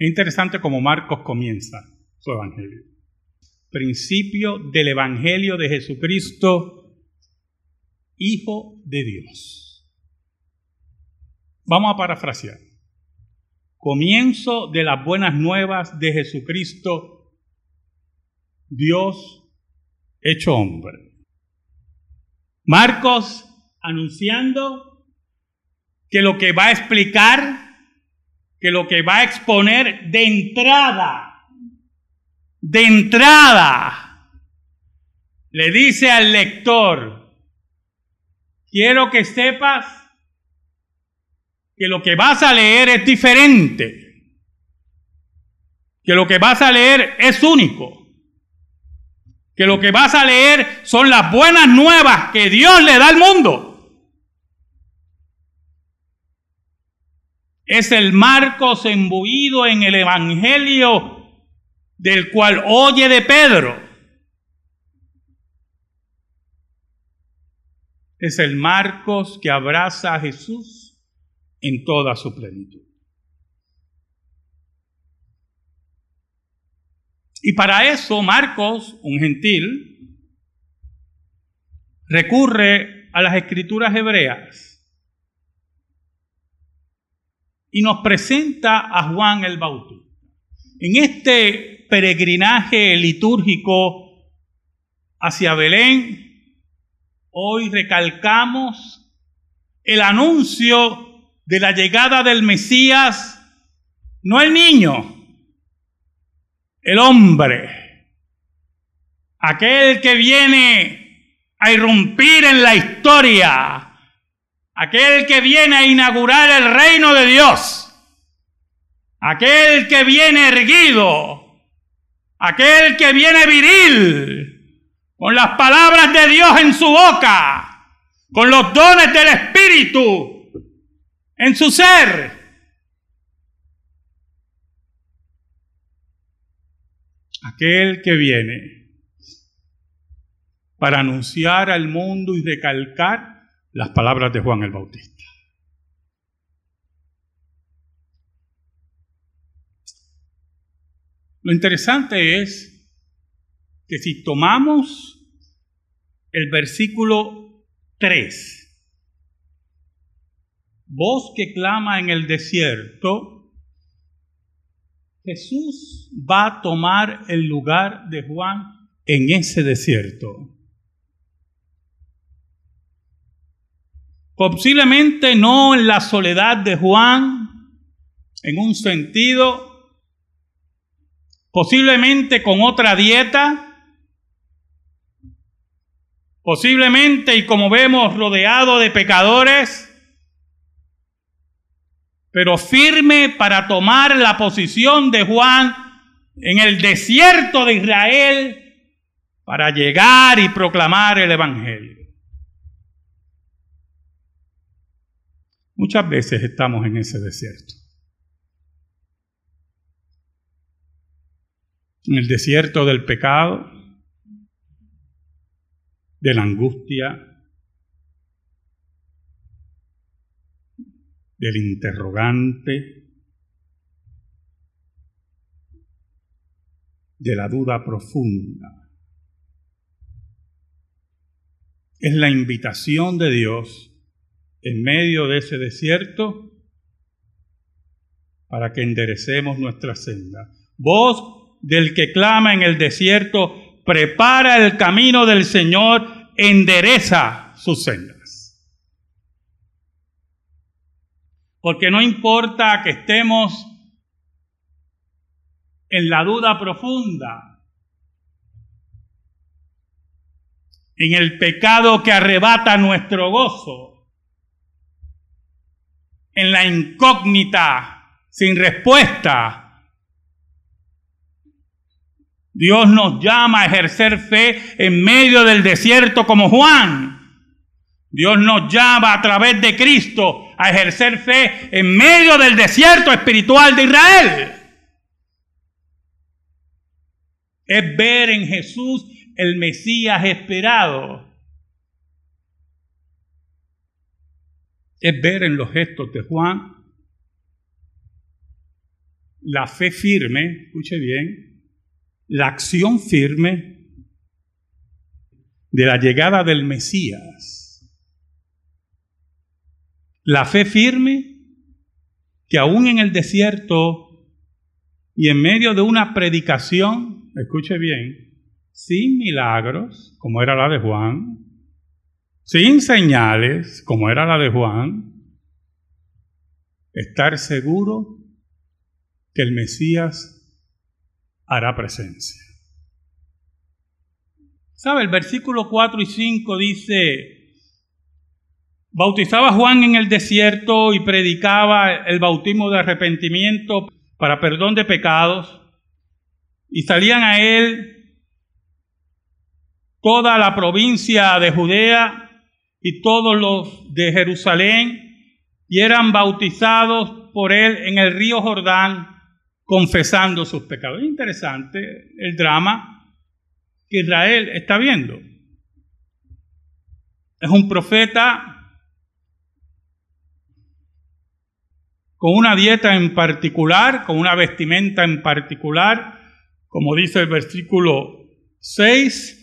Es interesante cómo Marcos comienza su evangelio. Principio del evangelio de Jesucristo, Hijo de Dios. Vamos a parafrasear. Comienzo de las buenas nuevas de Jesucristo, Dios hecho hombre. Marcos anunciando que lo que va a explicar que lo que va a exponer de entrada, de entrada, le dice al lector, quiero que sepas que lo que vas a leer es diferente, que lo que vas a leer es único, que lo que vas a leer son las buenas nuevas que Dios le da al mundo. Es el Marcos embuido en el Evangelio del cual oye de Pedro. Es el Marcos que abraza a Jesús en toda su plenitud. Y para eso Marcos, un gentil, recurre a las escrituras hebreas y nos presenta a Juan el Bautista. En este peregrinaje litúrgico hacia Belén, hoy recalcamos el anuncio de la llegada del Mesías, no el niño, el hombre, aquel que viene a irrumpir en la historia, aquel que viene a inaugurar el reino de Dios, aquel que viene erguido, aquel que viene viril, con las palabras de Dios en su boca, con los dones del Espíritu en su ser. Aquel que viene para anunciar al mundo y recalcar las palabras de Juan el Bautista. Lo interesante es que si tomamos el versículo 3, voz que clama en el desierto, Jesús va a tomar el lugar de Juan en ese desierto. Posiblemente no en la soledad de Juan, en un sentido, posiblemente con otra dieta, posiblemente y como vemos rodeado de pecadores, pero firme para tomar la posición de Juan en el desierto de Israel para llegar y proclamar el Evangelio. Muchas veces estamos en ese desierto. En el desierto del pecado, de la angustia, del interrogante, de la duda profunda. Es la invitación de Dios en medio de ese desierto para que enderecemos nuestra senda. Voz del que clama en el desierto, prepara el camino del Señor, endereza sus sendas. Porque no importa que estemos en la duda profunda, en el pecado que arrebata nuestro gozo, en la incógnita, sin respuesta. Dios nos llama a ejercer fe en medio del desierto como Juan. Dios nos llama a través de Cristo a ejercer fe en medio del desierto espiritual de Israel. Es ver en Jesús el Mesías esperado. Es ver en los gestos de Juan la fe firme, escuche bien, la acción firme de la llegada del Mesías. La fe firme que aún en el desierto y en medio de una predicación, escuche bien, sin milagros, como era la de Juan, sin señales, como era la de Juan, estar seguro que el Mesías hará presencia. ¿Sabe? El versículo 4 y 5 dice, bautizaba Juan en el desierto y predicaba el bautismo de arrepentimiento para perdón de pecados, y salían a él toda la provincia de Judea y todos los de Jerusalén, y eran bautizados por él en el río Jordán, confesando sus pecados. Es interesante el drama que Israel está viendo. Es un profeta con una dieta en particular, con una vestimenta en particular, como dice el versículo 6,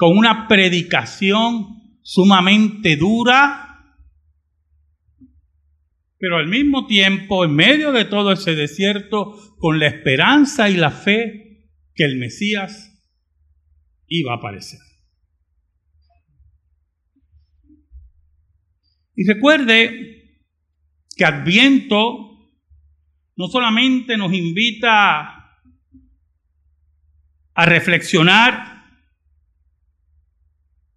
con una predicación sumamente dura, pero al mismo tiempo, en medio de todo ese desierto, con la esperanza y la fe que el Mesías iba a aparecer. Y recuerde que Adviento no solamente nos invita a reflexionar,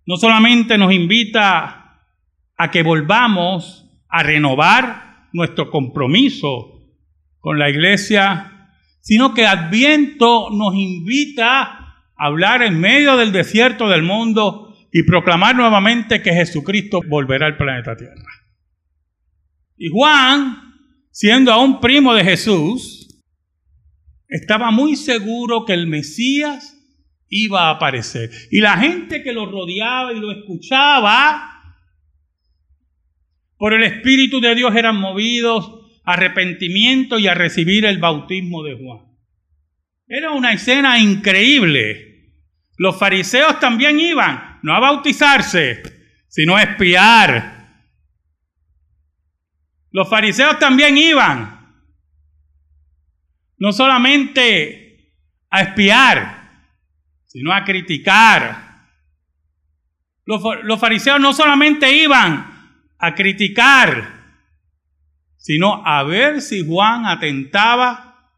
no solamente nos invita a que volvamos a renovar nuestro compromiso con la iglesia sino que Adviento nos invita a hablar en medio del desierto del mundo y proclamar nuevamente que Jesucristo volverá al planeta Tierra. Y Juan, siendo aún primo de Jesús, estaba muy seguro que el Mesías iba a aparecer. Y la gente que lo rodeaba y lo escuchaba, por el Espíritu de Dios eran movidos arrepentimiento y a recibir el bautismo de Juan. Era una escena increíble. Los fariseos también iban, no a bautizarse, sino a espiar. Los fariseos también iban, no solamente a espiar, sino a criticar. Los, fariseos no solamente iban a criticar, sino a ver si Juan atentaba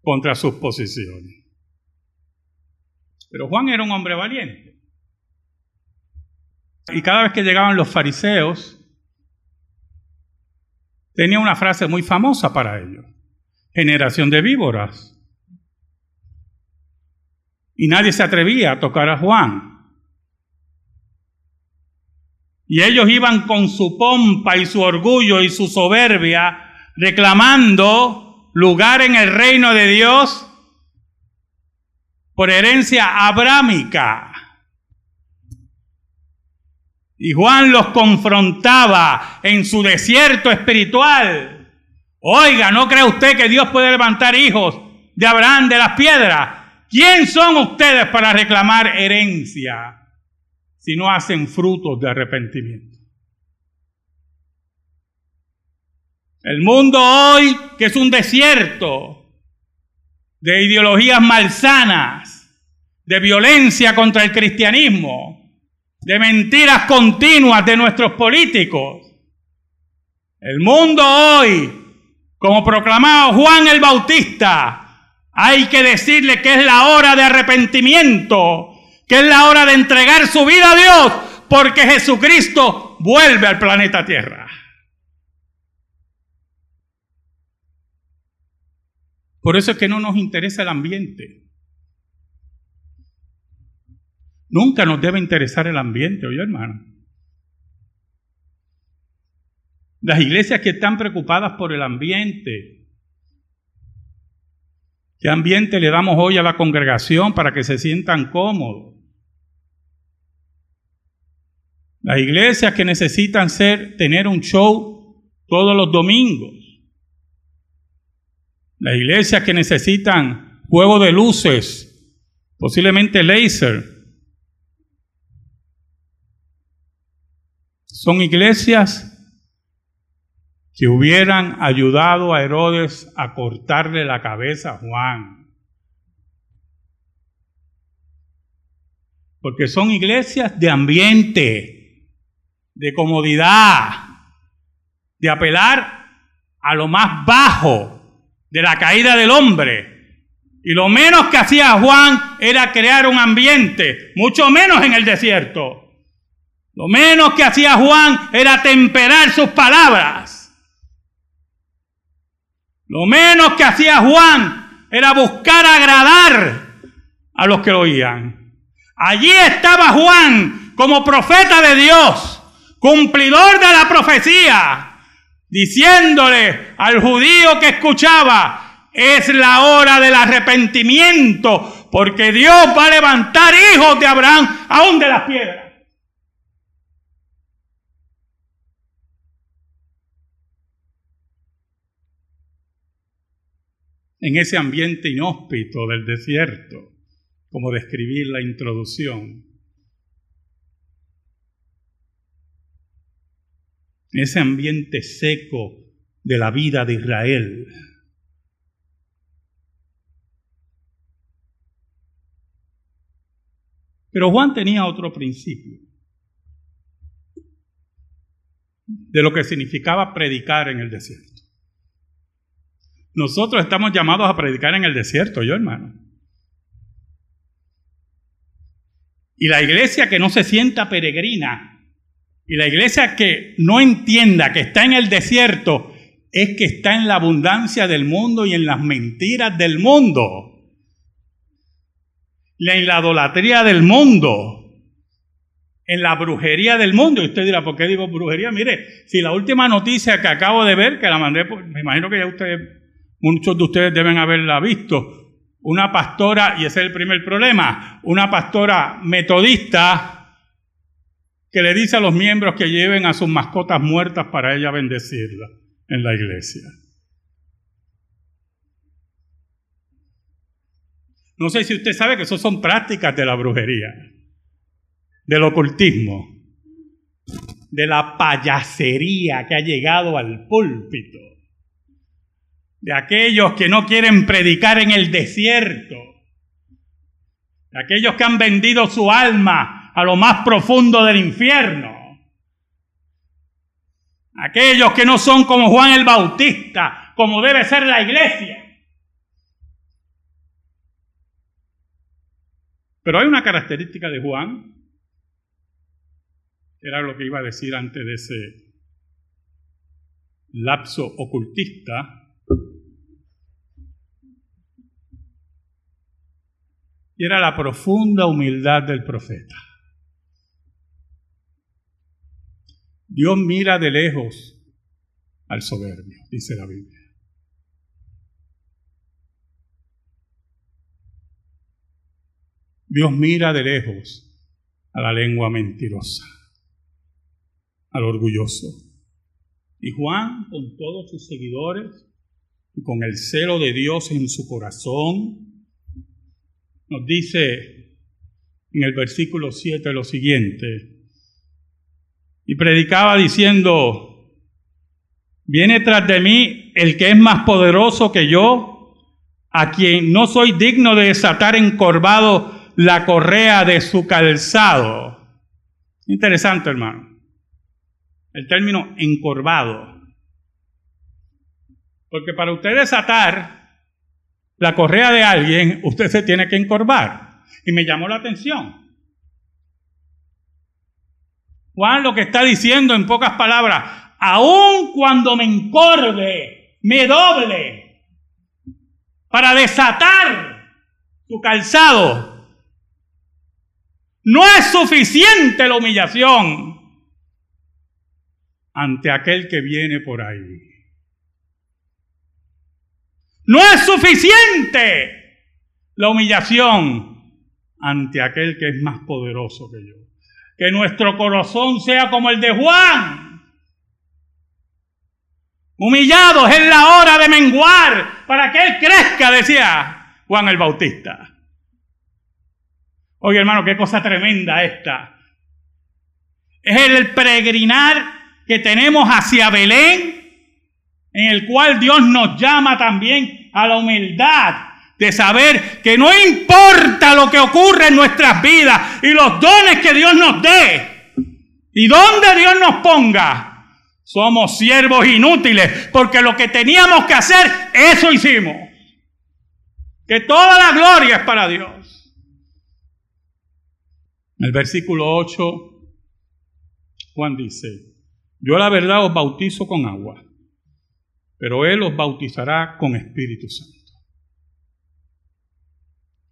contra sus posiciones. Pero Juan era un hombre valiente. Y cada vez que llegaban los fariseos, tenía una frase muy famosa para ellos. Generación de víboras. Y nadie se atrevía a tocar a Juan. Y ellos iban con su pompa y su orgullo y su soberbia reclamando lugar en el reino de Dios por herencia abrámica. Y Juan los confrontaba en su desierto espiritual. Oiga, ¿no cree usted que Dios puede levantar hijos de Abraham de las piedras? ¿Quién son ustedes para reclamar herencia? si no hacen frutos de arrepentimiento. El mundo hoy, que es un desierto de ideologías malsanas, de violencia contra el cristianismo, de mentiras continuas de nuestros políticos. El mundo hoy, como proclamaba Juan el Bautista, hay que decirle que es la hora de arrepentimiento que es la hora de entregar su vida a Dios, porque Jesucristo vuelve al planeta Tierra. Por eso es que no nos interesa el ambiente. Nunca nos debe interesar el ambiente, oye hermano. Las iglesias que están preocupadas por el ambiente, ¿qué ambiente le damos hoy a la congregación para que se sientan cómodos? Las iglesias que necesitan ser, tener un show todos los domingos. Las iglesias que necesitan juego de luces, posiblemente láser. Son iglesias que hubieran ayudado a Herodes a cortarle la cabeza a Juan. Porque son iglesias de ambiente, de comodidad, de apelar a lo más bajo de la caída del hombre. Y lo menos que hacía Juan era crear un ambiente, mucho menos en el desierto. Lo menos que hacía Juan era temperar sus palabras. Lo menos que hacía Juan era buscar agradar a los que lo oían. Allí estaba Juan como profeta de Dios, cumplidor de la profecía, diciéndole al judío que escuchaba, es la hora del arrepentimiento, porque Dios va a levantar hijos de Abraham aún de las piedras. En ese ambiente inhóspito del desierto, como describir la introducción. Ese ambiente seco de la vida de Israel. Pero Juan tenía otro principio de lo que significaba predicar en el desierto. Nosotros estamos llamados a predicar en el desierto, yo hermano. Y la iglesia que no se sienta peregrina y la iglesia que no entienda que está en el desierto es que está en la abundancia del mundo y en las mentiras del mundo. En la idolatría del mundo. En la brujería del mundo. Y usted dirá, ¿por qué digo brujería? Mire, si la última noticia que acabo de ver, que la mandé, me imagino que ya usted muchos de ustedes deben haberla visto, una pastora, y ese es el primer problema, una pastora metodista que le dice a los miembros que lleven a sus mascotas muertas para ella bendecirla en la iglesia. No sé si usted sabe que eso son prácticas de la brujería, del ocultismo, de la payasería que ha llegado al púlpito de aquellos que no quieren predicar en el desierto, de aquellos que han vendido su alma a lo más profundo del infierno, aquellos que no son como Juan el Bautista, como debe ser la iglesia. Pero hay una característica de Juan, era lo que iba a decir antes de ese lapso ocultista, Y era la profunda humildad del profeta. Dios mira de lejos al soberbio, dice la Biblia. Dios mira de lejos a la lengua mentirosa, al orgulloso. Y Juan, con todos sus seguidores y con el celo de Dios en su corazón, nos dice en el versículo 7 lo siguiente, y predicaba diciendo, viene tras de mí el que es más poderoso que yo, a quien no soy digno de desatar encorvado la correa de su calzado. Interesante, hermano. El término encorvado. Porque para usted desatar la correa de alguien, usted se tiene que encorvar. Y me llamó la atención. Juan lo que está diciendo en pocas palabras, aun cuando me encorve, me doble, para desatar su calzado, no es suficiente la humillación ante aquel que viene por ahí. No es suficiente la humillación ante aquel que es más poderoso que yo. Que nuestro corazón sea como el de Juan. Humillados es la hora de menguar para que Él crezca, decía Juan el Bautista. Oye hermano, qué cosa tremenda esta. Es el peregrinar que tenemos hacia Belén, en el cual Dios nos llama también a la humildad de saber que no importa lo que ocurre en nuestras vidas y los dones que Dios nos dé y donde Dios nos ponga, somos siervos inútiles, porque lo que teníamos que hacer, eso hicimos. Que toda la gloria es para Dios. El versículo 8, Juan dice, yo la verdad os bautizo con agua, pero Él os bautizará con Espíritu Santo.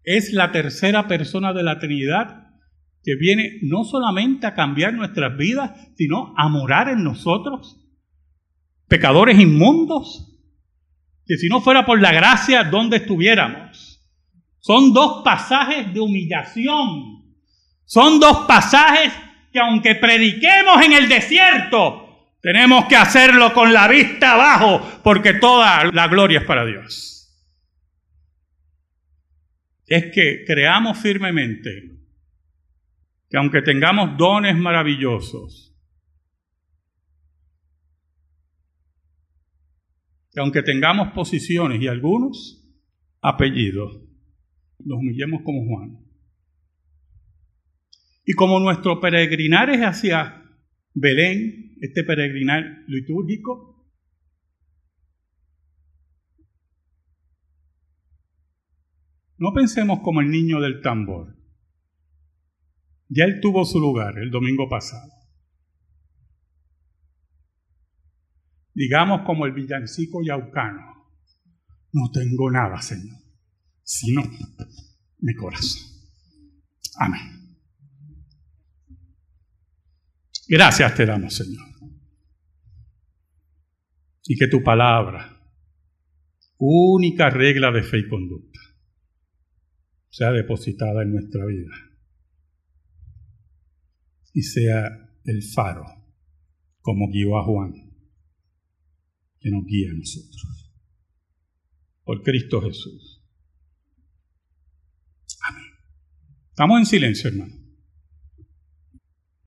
Es la tercera persona de la Trinidad que viene no solamente a cambiar nuestras vidas, sino a morar en nosotros, pecadores inmundos, que si no fuera por la gracia, ¿dónde estuviéramos? Son dos pasajes de humillación, son dos pasajes que aunque prediquemos en el desierto, tenemos que hacerlo con la vista abajo, porque toda la gloria es para Dios. Es que creamos firmemente que aunque tengamos dones maravillosos, que aunque tengamos posiciones y algunos apellidos, nos humillemos como Juan. Y como nuestro peregrinar es hacia Belén, este peregrinar litúrgico, no pensemos como el niño del tambor ya él tuvo su lugar el domingo pasado. Digamos como el villancico yaucano, no tengo nada, Señor, sino mi corazón. Amén. Gracias te damos, Señor. Y que tu palabra, única regla de fe y conducta, sea depositada en nuestra vida y sea el faro, como guió a Juan, que nos guíe a nosotros. Por Cristo Jesús. Amén. Estamos en silencio, hermano.